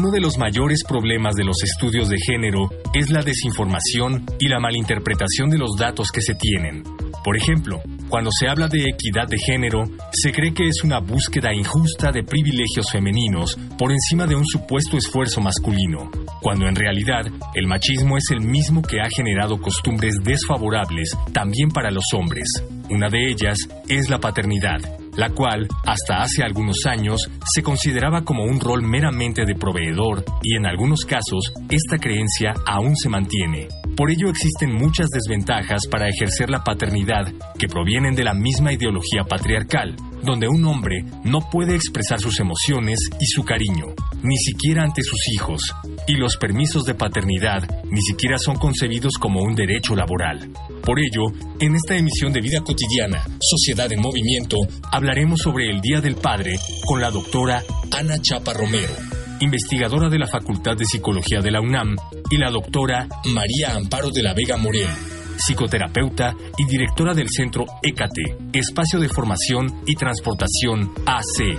Uno de los mayores problemas de los estudios de género es la desinformación y la malinterpretación de los datos que se tienen. Por ejemplo, cuando se habla de equidad de género, se cree que es una búsqueda injusta de privilegios femeninos por encima de un supuesto esfuerzo masculino, cuando en realidad el machismo es el mismo que ha generado costumbres desfavorables también para los hombres. Una de ellas es la paternidad, la cual, hasta hace algunos años, se consideraba como un rol meramente de proveedor y en algunos casos esta creencia aún se mantiene. Por ello existen muchas desventajas para ejercer la paternidad que provienen de la misma ideología patriarcal, donde un hombre no puede expresar sus emociones y su cariño, ni siquiera ante sus hijos, y los permisos de paternidad ni siquiera son concebidos como un derecho laboral. Por ello, en esta emisión de Vida Cotidiana, Sociedad en Movimiento, hablaremos sobre el Día del Padre con la doctora Ana Chapa Romero investigadora de la Facultad de Psicología de la UNAM, y la doctora María Amparo de la Vega Morel, psicoterapeuta y directora del centro ECATE, Espacio de Formación y Transportación AC.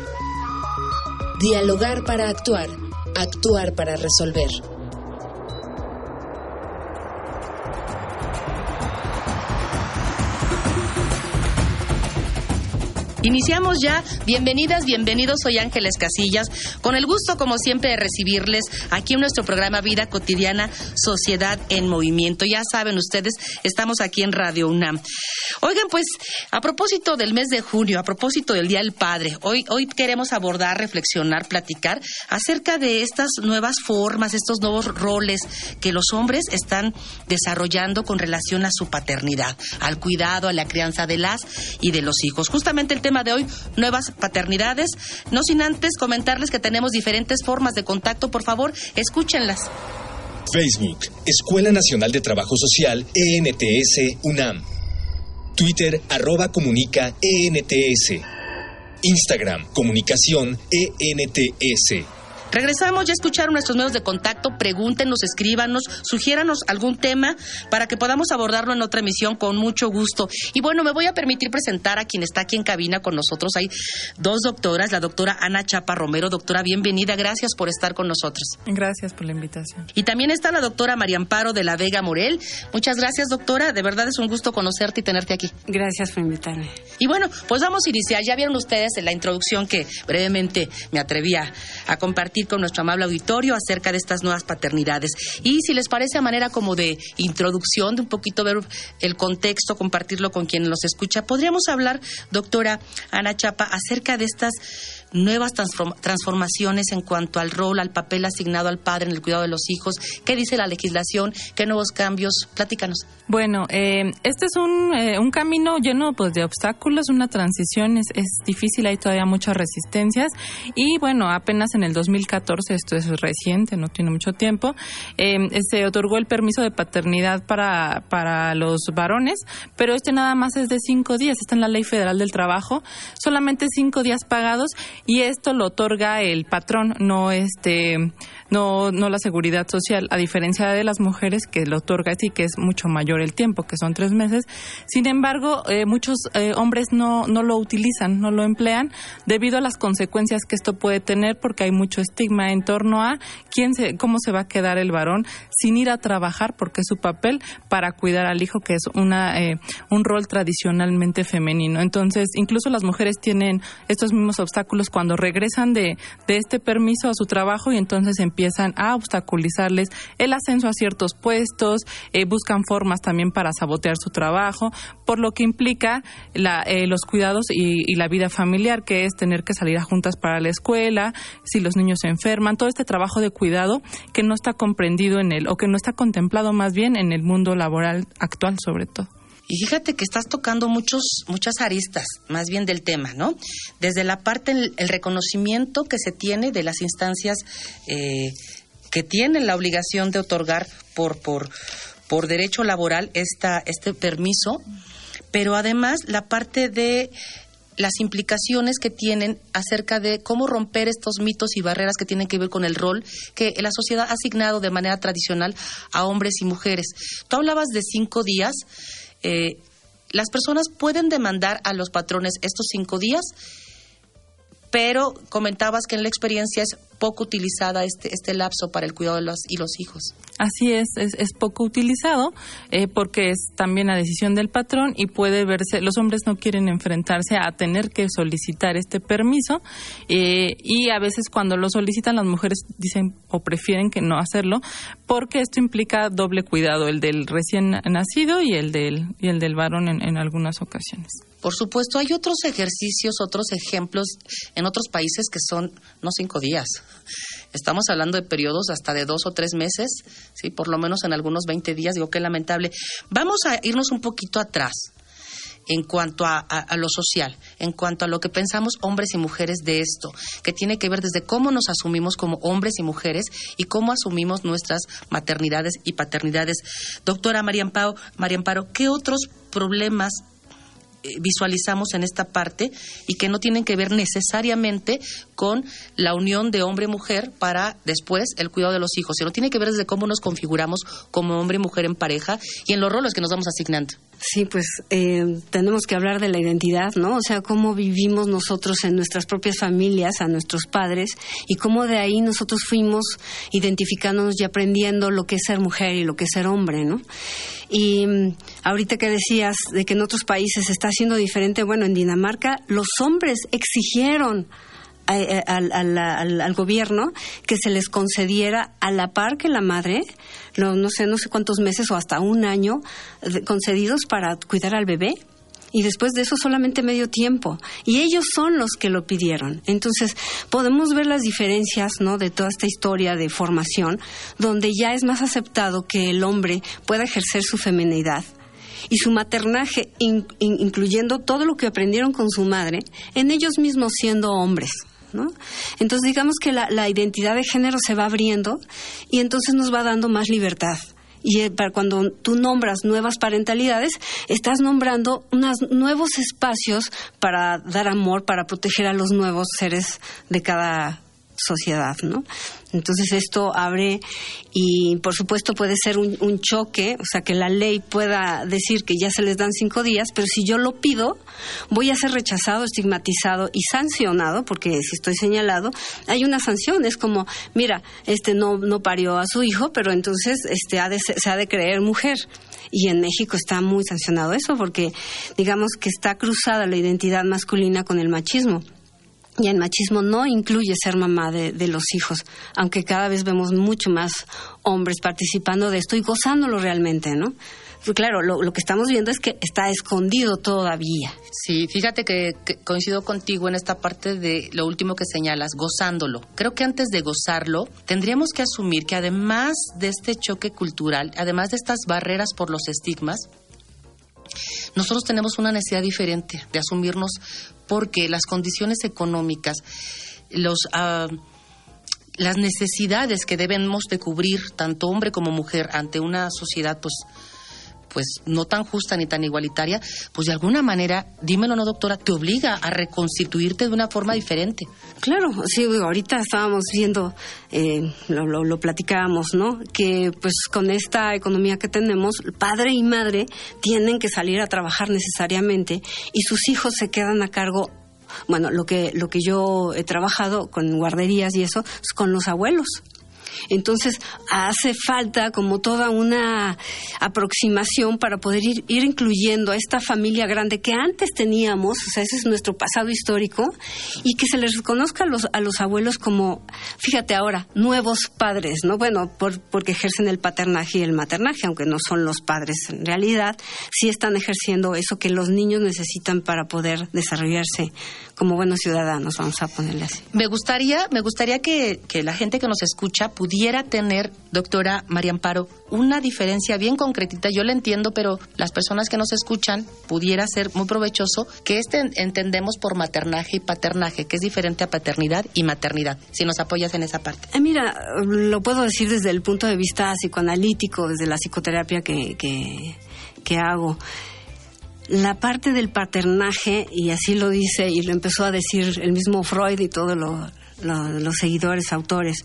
Dialogar para actuar, actuar para resolver. Iniciamos ya. Bienvenidas, bienvenidos. Soy Ángeles Casillas. Con el gusto, como siempre, de recibirles aquí en nuestro programa Vida Cotidiana, Sociedad en Movimiento. Ya saben ustedes, estamos aquí en Radio UNAM. Oigan, pues, a propósito del mes de junio, a propósito del Día del Padre, hoy, hoy queremos abordar, reflexionar, platicar acerca de estas nuevas formas, estos nuevos roles que los hombres están desarrollando con relación a su paternidad, al cuidado, a la crianza de las y de los hijos. Justamente el tema de hoy, nuevas paternidades. No sin antes comentarles que tenemos diferentes formas de contacto. Por favor, escúchenlas. Facebook, Escuela Nacional de Trabajo Social, ENTS, UNAM. Twitter, arroba comunica, ENTS. Instagram, comunicación, ENTS. Regresamos, ya escucharon nuestros medios de contacto, pregúntenos, escríbanos, sugiéranos algún tema para que podamos abordarlo en otra emisión con mucho gusto. Y bueno, me voy a permitir presentar a quien está aquí en cabina con nosotros. Hay dos doctoras, la doctora Ana Chapa Romero. Doctora, bienvenida, gracias por estar con nosotros. Gracias por la invitación. Y también está la doctora María Amparo de la Vega Morel. Muchas gracias, doctora. De verdad es un gusto conocerte y tenerte aquí. Gracias por invitarme. Y bueno, pues vamos a iniciar. Ya vieron ustedes en la introducción que brevemente me atrevía a compartir con nuestro amable auditorio acerca de estas nuevas paternidades. Y si les parece a manera como de introducción, de un poquito ver el contexto, compartirlo con quien los escucha, podríamos hablar, doctora Ana Chapa, acerca de estas nuevas transformaciones en cuanto al rol, al papel asignado al padre en el cuidado de los hijos. ¿Qué dice la legislación? ¿Qué nuevos cambios? Platícanos. Bueno, eh, este es un, eh, un, camino lleno pues, de obstáculos, una transición es, es, difícil, hay todavía muchas resistencias y bueno, apenas en el 2014, esto es reciente, no tiene mucho tiempo, eh, se otorgó el permiso de paternidad para, para los varones, pero este nada más es de cinco días, está en la Ley Federal del Trabajo, solamente cinco días pagados y esto lo otorga el patrón, no este no, no la seguridad social, a diferencia de las mujeres que lo otorga sí que es mucho mayor el tiempo, que son tres meses. Sin embargo, eh, muchos eh, hombres no, no lo utilizan, no lo emplean, debido a las consecuencias que esto puede tener, porque hay mucho estigma en torno a quién se, cómo se va a quedar el varón sin ir a trabajar, porque es su papel para cuidar al hijo, que es una, eh, un rol tradicionalmente femenino. Entonces, incluso las mujeres tienen estos mismos obstáculos cuando regresan de, de este permiso a su trabajo y entonces empiezan empiezan a obstaculizarles el ascenso a ciertos puestos, eh, buscan formas también para sabotear su trabajo, por lo que implica la, eh, los cuidados y, la vida familiar, que es tener que salir a juntas para la escuela, si los niños se enferman, todo este trabajo de cuidado que no está comprendido en el, o que no está contemplado más bien en el mundo laboral actual sobre todo. Y fíjate que estás tocando muchos, muchas aristas, más bien del tema, ¿no? Desde la parte, el, reconocimiento que se tiene de las instancias eh, que tienen la obligación de otorgar por, por, por derecho laboral esta, este permiso, pero además la parte de las implicaciones que tienen acerca de cómo romper estos mitos y barreras que tienen que ver con el rol que la sociedad ha asignado de manera tradicional a hombres y mujeres. Tú hablabas de cinco días. Eh, las personas pueden demandar a los patrones estos cinco días, pero comentabas que en la experiencia es poco utilizada este, este lapso para el cuidado de los, y los hijos. Así es, es, es poco utilizado eh, porque es también la decisión del patrón y puede verse, los hombres no quieren enfrentarse a tener que solicitar este permiso eh, y a veces cuando lo solicitan las mujeres dicen o prefieren que no hacerlo porque esto implica doble cuidado, el del recién nacido y el del, y el del varón en, en algunas ocasiones. Por supuesto, hay otros ejercicios, otros ejemplos en otros países que son no cinco días. Estamos hablando de periodos hasta de dos o tres meses, sí, por lo menos en algunos 20 días. Digo que lamentable. Vamos a irnos un poquito atrás en cuanto a, a, lo social, en cuanto a lo que pensamos hombres y mujeres de esto, que tiene que ver desde cómo nos asumimos como hombres y mujeres y cómo asumimos nuestras maternidades y paternidades. Doctora María Amparo, María Amparo ¿qué otros problemas visualizamos en esta parte y que no tienen que ver necesariamente con la unión de hombre-mujer para después el cuidado de los hijos, sino tiene que ver desde cómo nos configuramos como hombre y mujer en pareja y en los roles que nos vamos asignando. Sí, pues eh, tenemos que hablar de la identidad, ¿no? O sea, cómo vivimos nosotros en nuestras propias familias, a nuestros padres, y cómo de ahí nosotros fuimos identificándonos y aprendiendo lo que es ser mujer y lo que es ser hombre, ¿no? Y um, ahorita que decías de que en otros países está siendo diferente, bueno, en Dinamarca los hombres exigieron al, al, al, al, gobierno que se les concediera a la par que la madre, no, no sé, no sé cuántos meses o hasta un año concedidos para cuidar al bebé y después de eso solamente medio tiempo. Y ellos son los que lo pidieron. Entonces, podemos ver las diferencias, ¿no? De toda esta historia de formación, donde ya es más aceptado que el hombre pueda ejercer su feminidad y su maternaje, in, in, incluyendo todo lo que aprendieron con su madre, en ellos mismos siendo hombres. Entonces digamos que la, identidad de género se va abriendo y entonces nos va dando más libertad. Y para cuando tú nombras nuevas parentalidades, estás nombrando unos nuevos espacios para dar amor, para proteger a los nuevos seres de cada sociedad, ¿no? Entonces esto abre y por supuesto puede ser un, un, choque, o sea que la ley pueda decir que ya se les dan cinco días, pero si yo lo pido voy a ser rechazado, estigmatizado y sancionado, porque si estoy señalado hay una sanción, es como mira este no no parió a su hijo, pero entonces este ha de, se ha de creer mujer y en México está muy sancionado eso porque digamos que está cruzada la identidad masculina con el machismo. Y el machismo no incluye ser mamá de, de, los hijos, aunque cada vez vemos mucho más hombres participando de esto y gozándolo realmente, ¿no? Claro, lo, lo que estamos viendo es que está escondido todavía. Sí, fíjate que, coincido contigo en esta parte de lo último que señalas, gozándolo. Creo que antes de gozarlo, tendríamos que asumir que además de este choque cultural, además de estas barreras por los estigmas, nosotros tenemos una necesidad diferente de asumirnos porque las condiciones económicas, los, uh, las necesidades que debemos de cubrir tanto hombre como mujer ante una sociedad pues pues no tan justa ni tan igualitaria, pues de alguna manera, dímelo no doctora, te obliga a reconstituirte de una forma diferente. Claro, sí, ahorita estábamos viendo, eh, lo, lo, platicábamos, ¿no? Que pues con esta economía que tenemos, padre y madre tienen que salir a trabajar necesariamente y sus hijos se quedan a cargo bueno, lo que, lo que yo he trabajado con guarderías y eso, es con los abuelos. Entonces, hace falta como toda una aproximación para poder ir, incluyendo a esta familia grande que antes teníamos, o sea, ese es nuestro pasado histórico, y que se les reconozca a los, a los abuelos como, fíjate ahora, nuevos padres, ¿no? Bueno, por, porque ejercen el paternaje y el maternaje, aunque no son los padres en realidad, sí están ejerciendo eso que los niños necesitan para poder desarrollarse como buenos ciudadanos, vamos a ponerle así. Me gustaría, me gustaría que, que la gente que nos escucha pudiera tener, doctora María Amparo, una diferencia bien concretita. Yo la entiendo, pero las personas que nos escuchan pudiera ser muy provechoso que este entendemos por maternaje y paternaje, que es diferente a paternidad y maternidad. Si nos apoyas en esa parte. Eh, mira, lo puedo decir desde el punto de vista psicoanalítico, desde la psicoterapia que, que, que hago la parte del paternaje, y así lo dice y lo empezó a decir el mismo Freud y todos los seguidores, autores,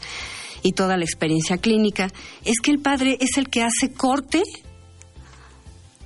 y toda la experiencia clínica, es que el padre es el que hace corte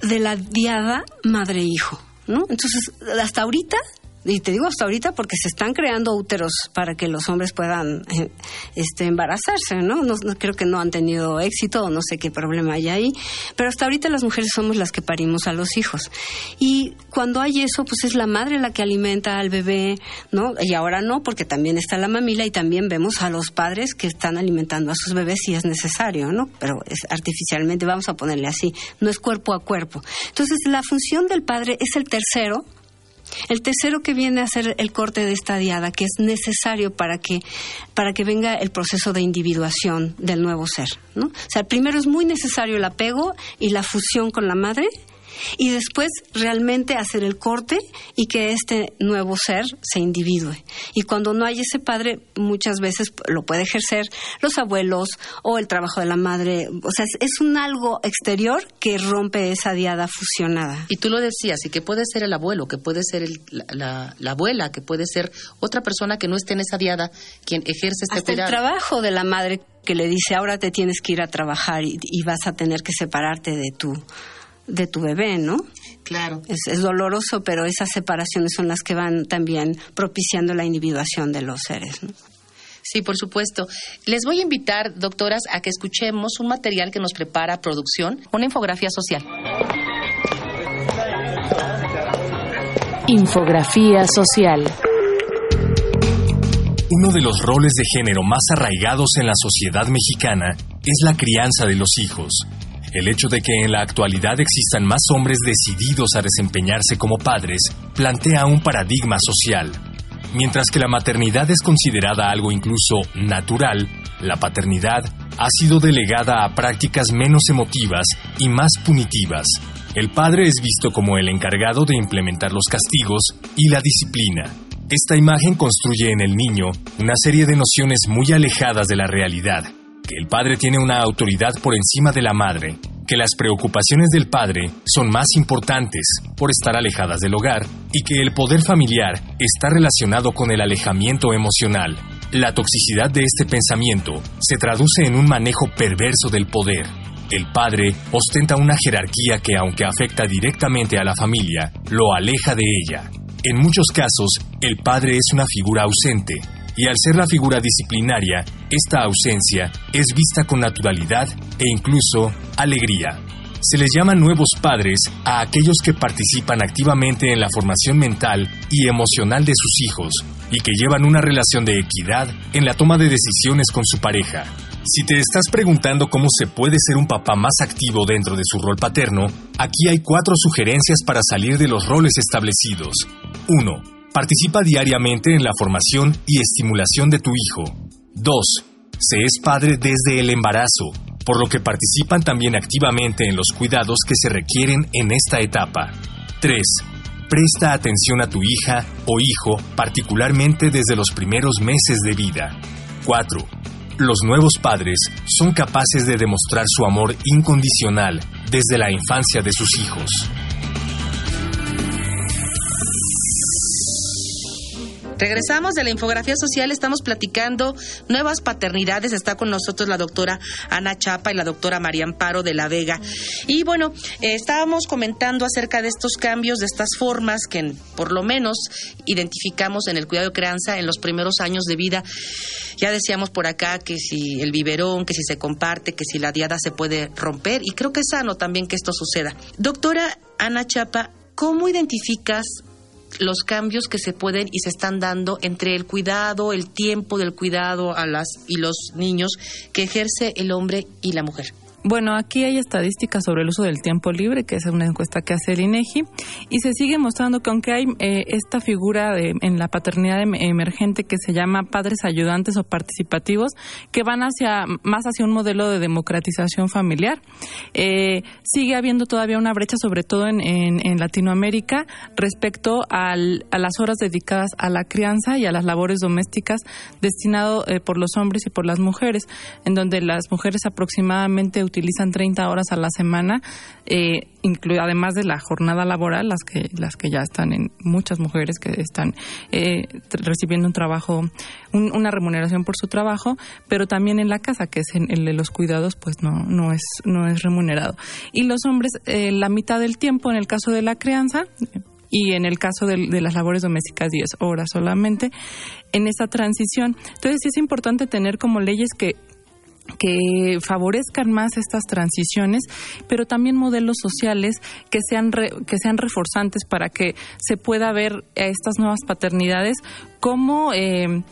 de la diada madre-hijo. ¿no? Entonces, hasta ahorita y te digo hasta ahorita porque se están creando úteros para que los hombres puedan eh, este, embarazarse, ¿no? ¿no? Creo que no han tenido éxito o no sé qué problema hay ahí, pero hasta ahorita las mujeres somos las que parimos a los hijos. Y cuando hay eso, pues es la madre la que alimenta al bebé, ¿no? Y ahora no, porque también está la mamila y también vemos a los padres que están alimentando a sus bebés si es necesario, ¿no? Pero es artificialmente, vamos a ponerle así, no es cuerpo a cuerpo. Entonces, la función del padre es el tercero el tercero que viene a ser el corte de esta diada, que es necesario para que, para que venga el proceso de individuación del nuevo ser. ¿no? O sea, primero es muy necesario el apego y la fusión con la madre, y después realmente hacer el corte y que este nuevo ser se individue. Y cuando no hay ese padre, muchas veces lo puede ejercer los abuelos o el trabajo de la madre. O sea, es, un algo exterior que rompe esa diada fusionada. Y tú lo decías, y que puede ser el abuelo, que puede ser la, abuela, que puede ser otra persona que no esté en esa diada quien ejerce este Hasta el trabajo de la madre que le dice ahora te tienes que ir a trabajar y, y vas a tener que separarte de tu de tu bebé, ¿no? Claro. Es, doloroso, pero esas separaciones son las que van también propiciando la individuación de los seres, ¿no? Sí, por supuesto. Les voy a invitar, doctoras, a que escuchemos un material que nos prepara producción, una infografía social. Infografía social. Uno de los roles de género más arraigados en la sociedad mexicana es la crianza de los hijos. El hecho de que en la actualidad existan más hombres decididos a desempeñarse como padres plantea un paradigma social. Mientras que la maternidad es considerada algo incluso natural, la paternidad ha sido delegada a prácticas menos emotivas y más punitivas. El padre es visto como el encargado de implementar los castigos y la disciplina. Esta imagen construye en el niño una serie de nociones muy alejadas de la realidad, que el padre tiene una autoridad por encima de la madre, que las preocupaciones del padre son más importantes por estar alejadas del hogar y que el poder familiar está relacionado con el alejamiento emocional. La toxicidad de este pensamiento se traduce en un manejo perverso del poder. El padre ostenta una jerarquía que aunque afecta directamente a la familia, lo aleja de ella. En muchos casos, el padre es una figura ausente, y al ser la figura disciplinaria, esta ausencia es vista con naturalidad e incluso alegría. Se les llama nuevos padres a aquellos que participan activamente en la formación mental y emocional de sus hijos y que llevan una relación de equidad en la toma de decisiones con su pareja. Si te estás preguntando cómo se puede ser un papá más activo dentro de su rol paterno, aquí hay cuatro sugerencias para salir de los roles establecidos. 1 Participa diariamente en la formación y estimulación de tu hijo. 2. Se es padre desde el embarazo, por lo que participan también activamente en los cuidados que se requieren en esta etapa. 3. Presta atención a tu hija o hijo, particularmente desde los primeros meses de vida. 4. Los nuevos padres son capaces de demostrar su amor incondicional desde la infancia de sus hijos. Regresamos de la infografía social, estamos platicando nuevas paternidades. Está con nosotros la doctora Ana Chapa y la doctora María Amparo de la Vega. Y bueno, eh, estábamos comentando acerca de estos cambios, de estas formas que por lo menos identificamos en el cuidado de crianza en los primeros años de vida. Ya decíamos por acá que si el biberón, que si se comparte, que si la diada se puede romper y creo que es sano también que esto suceda. Doctora Ana Chapa, ¿cómo identificas los cambios que se pueden y se están dando entre el cuidado, el tiempo del cuidado a las y los niños que ejerce el hombre y la mujer. Bueno, aquí hay estadísticas sobre el uso del tiempo libre, que es una encuesta que hace el INEGI, y se sigue mostrando que aunque hay eh, esta figura de, en la paternidad em, emergente que se llama padres ayudantes o participativos, que van hacia más hacia un modelo de democratización familiar, eh, sigue habiendo todavía una brecha, sobre todo en, Latinoamérica, respecto a las horas dedicadas a la crianza y a las labores domésticas destinado eh, por los hombres y por las mujeres, en donde las mujeres aproximadamente utilizan 30 horas a la semana, eh, además de la jornada laboral, las que, las que ya están en muchas mujeres que están eh, recibiendo un trabajo, una remuneración por su trabajo, pero también en la casa, que es el de los cuidados, pues no, no, es, no es remunerado. Y los hombres, eh, la mitad del tiempo en el caso de la crianza, y en el caso de, de, las labores domésticas 10 horas solamente en esa transición. Entonces sí es importante tener como leyes que que favorezcan más estas transiciones, pero también modelos sociales que sean que sean reforzantes para que se pueda ver a estas nuevas paternidades como eh,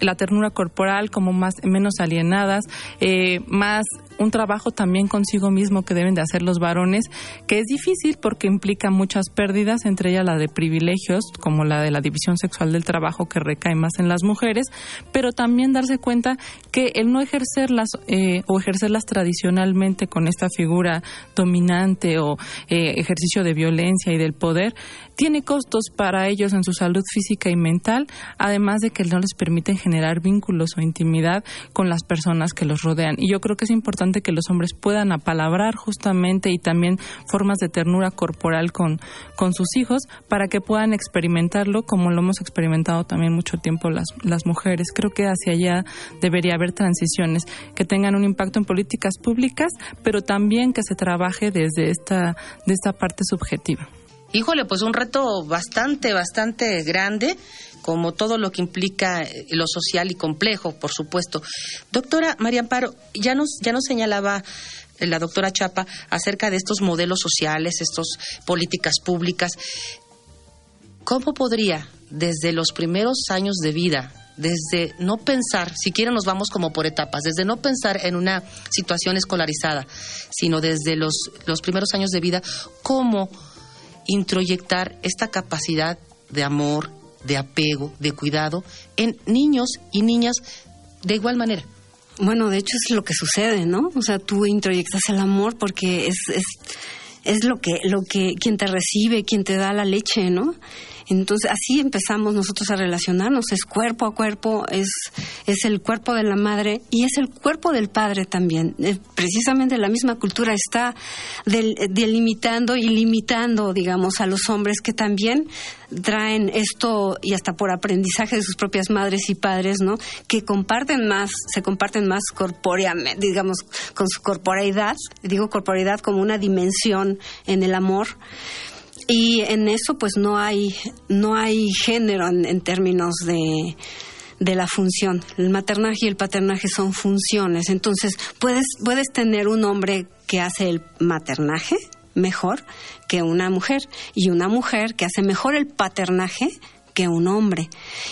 la ternura corporal como más menos alienadas, eh, más un trabajo también consigo mismo que deben de hacer los varones, que es difícil porque implica muchas pérdidas, entre ellas la de privilegios, como la de la división sexual del trabajo que recae más en las mujeres, pero también darse cuenta que el no ejercerlas eh, o ejercerlas tradicionalmente con esta figura dominante o eh, ejercicio de violencia y del poder, tiene costos para ellos en su salud física y mental, además de que no les permiten generar vínculos o intimidad con las personas que los rodean. Y yo creo que es importante que los hombres puedan apalabrar justamente y también formas de ternura corporal con, con sus hijos para que puedan experimentarlo como lo hemos experimentado también mucho tiempo las, las mujeres. Creo que hacia allá debería haber transiciones que tengan un impacto en políticas públicas, pero también que se trabaje desde esta, de esta parte subjetiva. Híjole, pues un reto bastante, bastante grande, como todo lo que implica eh, lo social y complejo, por supuesto. Doctora María Amparo, ya nos, ya nos señalaba eh, la doctora Chapa acerca de estos modelos sociales, estas políticas públicas. ¿Cómo podría, desde los primeros años de vida, desde no pensar, siquiera nos vamos como por etapas, desde no pensar en una situación escolarizada, sino desde los, los primeros años de vida, cómo introyectar esta capacidad de amor, de apego, de cuidado en niños y niñas de igual manera. Bueno, de hecho es lo que sucede, ¿no? O sea, tú introyectas el amor porque es, es, es lo que, lo que, quien te recibe, quien te da la leche, ¿no? Entonces, así empezamos nosotros a relacionarnos, es cuerpo a cuerpo, es, es el cuerpo de la madre y es el cuerpo del padre también. Eh, precisamente la misma cultura está delimitando y limitando, digamos, a los hombres que también traen esto y hasta por aprendizaje de sus propias madres y padres, ¿no? Que comparten más, se comparten más corpóreamente, digamos, con su corporeidad, digo corporeidad como una dimensión en el amor y en eso pues no hay no hay género en, términos de de la función. El maternaje y el paternaje son funciones. Entonces, puedes, puedes tener un hombre que hace el maternaje mejor que una mujer y una mujer que hace mejor el paternaje que un hombre.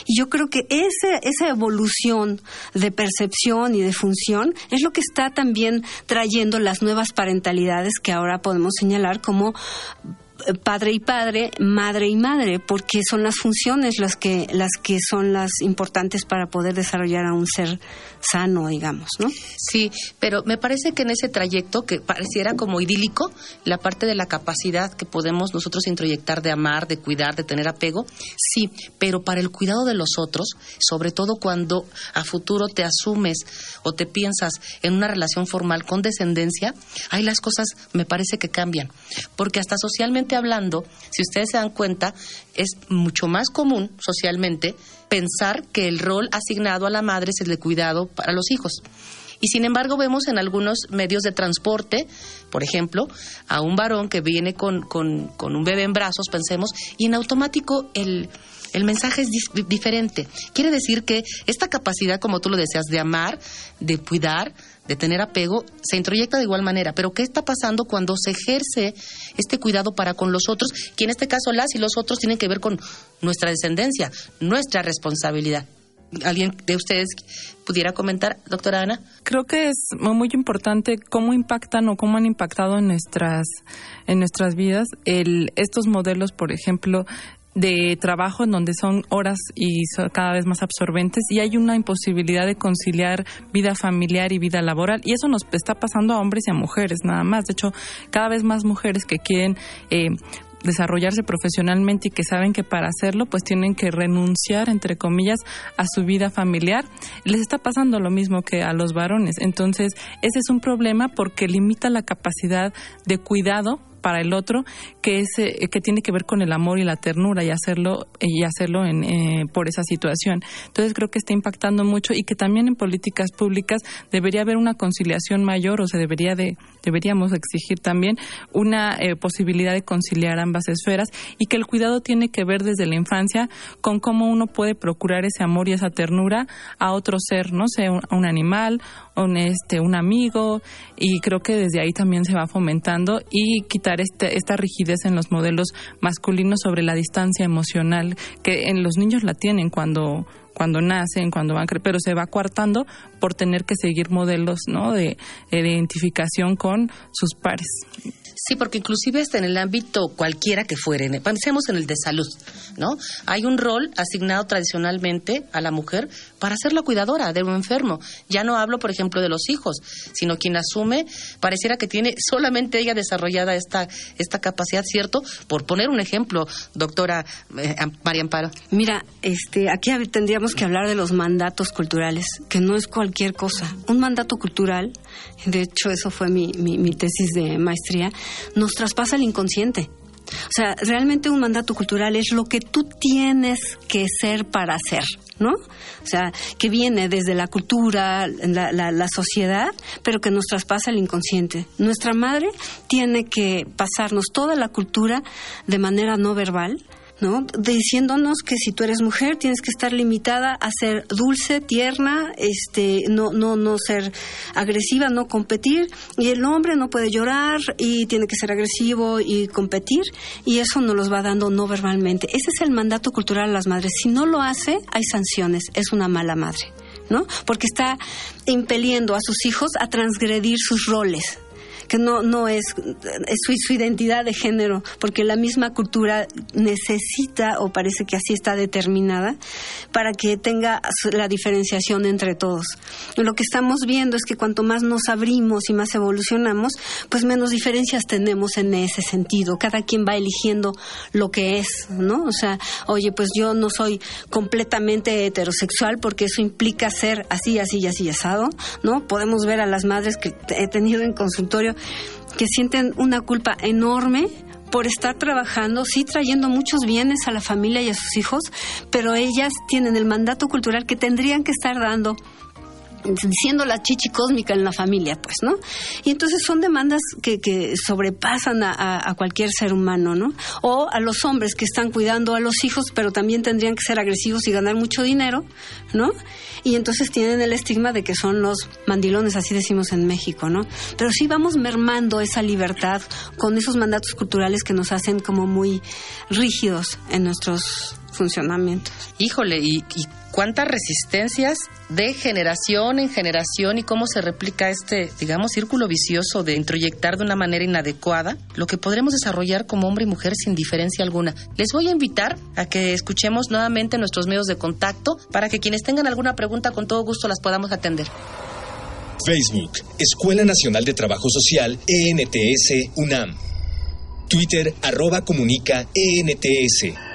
Y yo creo que ese, esa evolución de percepción y de función es lo que está también trayendo las nuevas parentalidades que ahora podemos señalar como padre y padre, madre y madre, porque son las funciones las que, las que son las importantes para poder desarrollar a un ser sano, digamos, ¿no? Sí, pero me parece que en ese trayecto, que pareciera como idílico, la parte de la capacidad que podemos nosotros introyectar de amar, de cuidar, de tener apego, sí, pero para el cuidado de los otros, sobre todo cuando a futuro te asumes o te piensas en una relación formal con descendencia, ahí las cosas me parece que cambian, porque hasta socialmente hablando, si ustedes se dan cuenta, es mucho más común socialmente pensar que el rol asignado a la madre es el de cuidado para los hijos. Y sin embargo vemos en algunos medios de transporte, por ejemplo, a un varón que viene con, un bebé en brazos, pensemos, y en automático el, el mensaje es diferente. Quiere decir que esta capacidad, como tú lo deseas, de amar, de cuidar, de tener apego, se introyecta de igual manera. Pero ¿qué está pasando cuando se ejerce este cuidado para con los otros? Que en este caso las y los otros tienen que ver con nuestra descendencia, nuestra responsabilidad. ¿Alguien de ustedes pudiera comentar, doctora Ana? Creo que es muy importante cómo impactan o cómo han impactado en nuestras, en nuestras vidas el, estos modelos, por ejemplo, de trabajo en donde son horas y cada vez más absorbentes y hay una imposibilidad de conciliar vida familiar y vida laboral. Y eso nos está pasando a hombres y a mujeres nada más. De hecho, cada vez más mujeres que quieren eh, desarrollarse profesionalmente y que saben que para hacerlo pues tienen que renunciar entre comillas a su vida familiar. Les está pasando lo mismo que a los varones. Entonces ese es un problema porque limita la capacidad de cuidado para el otro que es eh, que tiene que ver con el amor y la ternura y hacerlo y hacerlo en, eh, por esa situación. Entonces creo que está impactando mucho y que también en políticas públicas debería haber una conciliación mayor o se debería de deberíamos exigir también una eh, posibilidad de conciliar ambas esferas y que el cuidado tiene que ver desde la infancia con cómo uno puede procurar ese amor y esa ternura a otro ser no sé un, un animal un este un amigo y creo que desde ahí también se va fomentando y quitar este, esta rigidez en los modelos masculinos sobre la distancia emocional que en los niños la tienen cuando cuando nacen, cuando van, pero se va coartando por tener que seguir modelos, ¿no? De, de identificación con sus pares. Sí, porque inclusive está en el ámbito cualquiera que fuere, pensemos en el de salud, ¿no? Hay un rol asignado tradicionalmente a la mujer para ser la cuidadora de un enfermo. Ya no hablo, por ejemplo, de los hijos, sino quien asume, pareciera que tiene solamente ella desarrollada esta, esta capacidad, ¿cierto? Por poner un ejemplo, doctora eh, María Amparo. Mira, este, aquí tendríamos que hablar de los mandatos culturales, que no es cualquier cosa. Un mandato cultural, de hecho eso fue mi tesis de maestría, nos traspasa el inconsciente. O sea, realmente un mandato cultural es lo que tú tienes que ser para ser, ¿no? O sea, que viene desde la cultura, la, la, la, sociedad, pero que nos traspasa el inconsciente. Nuestra madre tiene que pasarnos toda la cultura de manera no verbal, ¿no? Diciéndonos que si tú eres mujer tienes que estar limitada a ser dulce, tierna, este, no, no, no ser agresiva, no competir, y el hombre no puede llorar y tiene que ser agresivo y competir, y eso nos los va dando no verbalmente. Ese es el mandato cultural de las madres. Si no lo hace, hay sanciones, es una mala madre. ¿no? Porque está impeliendo a sus hijos a transgredir sus roles, que no, no es, es su, su, identidad de género, porque la misma cultura necesita, o parece que así está determinada, para que tenga la diferenciación entre todos. Lo que estamos viendo es que cuanto más nos abrimos y más evolucionamos, pues menos diferencias tenemos en ese sentido. Cada quien va eligiendo lo que es, ¿no? O sea, oye, pues yo no soy completamente heterosexual porque eso implica ser así, así y así asado, ¿no? Podemos ver a las madres que he tenido en consultorio que sienten una culpa enorme por estar trabajando, sí trayendo muchos bienes a la familia y a sus hijos, pero ellas tienen el mandato cultural que tendrían que estar dando diciendo la chichi cósmica en la familia, pues, ¿no? Y entonces son demandas que, que sobrepasan a, a, cualquier ser humano, ¿no? O a los hombres que están cuidando a los hijos, pero también tendrían que ser agresivos y ganar mucho dinero, ¿no? Y entonces tienen el estigma de que son los mandilones, así decimos en México, ¿no? Pero sí vamos mermando esa libertad con esos mandatos culturales que nos hacen como muy rígidos en nuestros funcionamientos. Híjole, y, y cuántas resistencias de generación en generación y cómo se replica este, digamos, círculo vicioso de introyectar de una manera inadecuada lo que podremos desarrollar como hombre y mujer sin diferencia alguna. Les voy a invitar a que escuchemos nuevamente nuestros medios de contacto para que quienes tengan alguna pregunta con todo gusto las podamos atender. Facebook, Escuela Nacional de Trabajo Social, ENTS, UNAM. Twitter, arroba comunica, ENTS.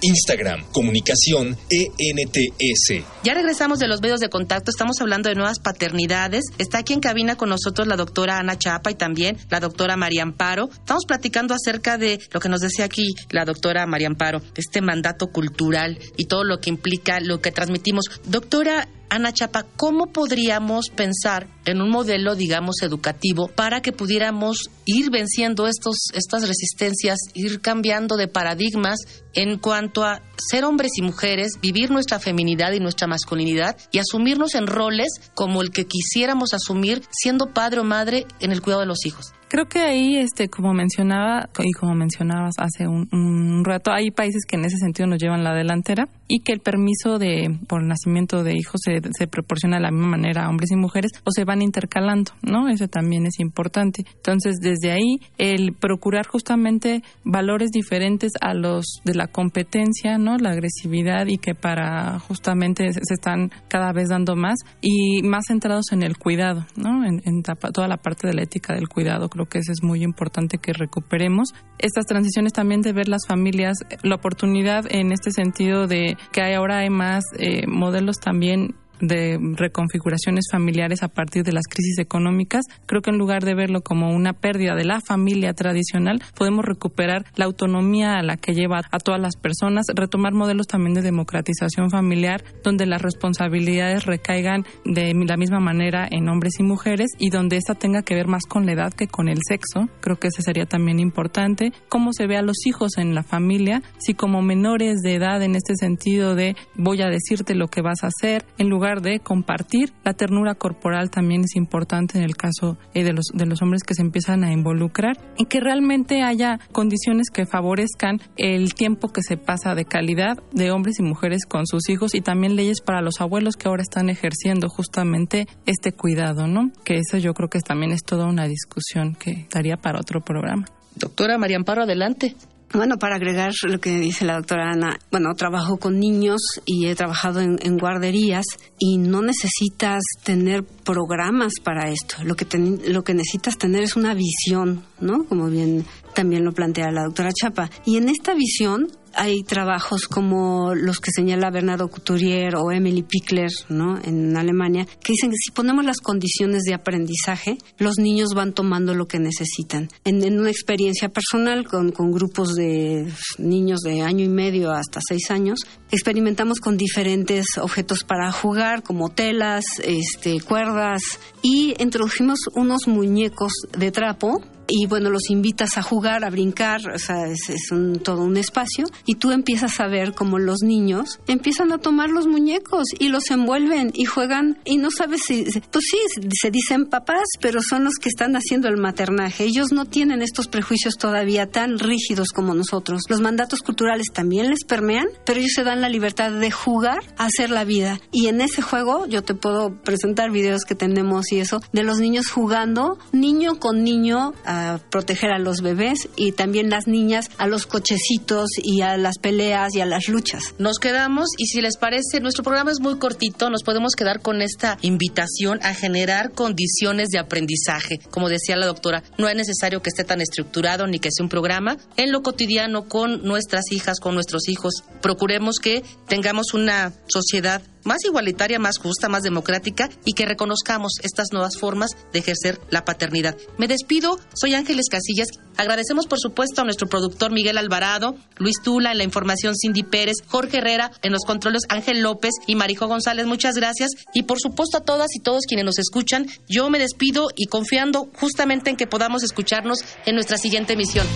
Instagram, comunicación ENTS. Ya regresamos de los medios de contacto, estamos hablando de nuevas paternidades. Está aquí en cabina con nosotros la doctora Ana Chapa y también la doctora María Amparo. Estamos platicando acerca de lo que nos decía aquí la doctora María Amparo, este mandato cultural y todo lo que implica, lo que transmitimos. Doctora, Ana Chapa, ¿cómo podríamos pensar en un modelo, digamos, educativo para que pudiéramos ir venciendo estos, estas resistencias, ir cambiando de paradigmas en cuanto a ser hombres y mujeres, vivir nuestra feminidad y nuestra masculinidad y asumirnos en roles como el que quisiéramos asumir siendo padre o madre en el cuidado de los hijos? Creo que ahí, este, como mencionaba y como mencionabas hace un, rato, hay países que en ese sentido nos llevan la delantera y que el permiso de por nacimiento de hijos se, se proporciona de la misma manera a hombres y mujeres o se van intercalando, ¿no? Eso también es importante. Entonces, desde ahí, el procurar justamente valores diferentes a los de la competencia, ¿no? La agresividad y que para justamente se están cada vez dando más y más centrados en el cuidado, ¿no? En, en toda la parte de la ética del cuidado que es muy importante que recuperemos. Estas transiciones también de ver las familias, la oportunidad en este sentido de que ahora hay más eh, modelos también de reconfiguraciones familiares a partir de las crisis económicas, creo que en lugar de verlo como una pérdida de la familia tradicional, podemos recuperar la autonomía a la que lleva a todas las personas, retomar modelos también de democratización familiar, donde las responsabilidades recaigan de la misma manera en hombres y mujeres y donde esta tenga que ver más con la edad que con el sexo. Creo que ese sería también importante. Cómo se ve a los hijos en la familia, si como menores de edad en este sentido de voy a decirte lo que vas a hacer, en lugar de compartir. La ternura corporal también es importante en el caso eh, de, los, de los hombres que se empiezan a involucrar y que realmente haya condiciones que favorezcan el tiempo que se pasa de calidad de hombres y mujeres con sus hijos y también leyes para los abuelos que ahora están ejerciendo justamente este cuidado, ¿no? Que eso yo creo que también es toda una discusión que daría para otro programa. Doctora María Amparo, adelante. Bueno, para agregar lo que dice la doctora Ana, bueno, trabajo con niños y he trabajado en, guarderías y no necesitas tener programas para esto. Lo que, lo que necesitas tener es una visión, ¿no? Como bien también lo plantea la doctora Chapa. Y en esta visión hay trabajos como los que señala Bernardo Couturier o Emily Pickler ¿no? en Alemania, que dicen que si ponemos las condiciones de aprendizaje, los niños van tomando lo que necesitan. En, una experiencia personal con, grupos de niños de año y medio hasta seis años, experimentamos con diferentes objetos para jugar, como telas, este, cuerdas, y introdujimos unos muñecos de trapo y bueno, los invitas a jugar, a brincar, o sea, es, un, todo un espacio y tú empiezas a ver cómo los niños empiezan a tomar los muñecos y los envuelven y juegan y no sabes si, pues sí, se dicen papás, pero son los que están haciendo el maternaje. Ellos no tienen estos prejuicios todavía tan rígidos como nosotros. Los mandatos culturales también les permean, pero ellos se dan la libertad de jugar a hacer la vida. Y en ese juego yo te puedo presentar videos que tenemos y eso, de los niños jugando, niño con niño, a proteger a los bebés y también las niñas a los cochecitos y a las peleas y a las luchas. Nos quedamos y si les parece, nuestro programa es muy cortito, nos podemos quedar con esta invitación a generar condiciones de aprendizaje. Como decía la doctora, no es necesario que esté tan estructurado ni que sea un programa. En lo cotidiano con nuestras hijas, con nuestros hijos, procuremos que tengamos una sociedad más igualitaria, más justa, más democrática y que reconozcamos estas nuevas formas de ejercer la paternidad. Me despido, soy Ángeles Casillas. Agradecemos por supuesto a nuestro productor Miguel Alvarado, Luis Tula en la información Cindy Pérez, Jorge Herrera en los controles Ángel López y Marijo González. Muchas gracias y por supuesto a todas y todos quienes nos escuchan. Yo me despido y confiando justamente en que podamos escucharnos en nuestra siguiente emisión.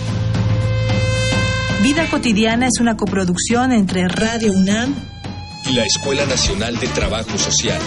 Vida cotidiana es una coproducción entre Radio UNAM la Escuela Nacional de Trabajo Social.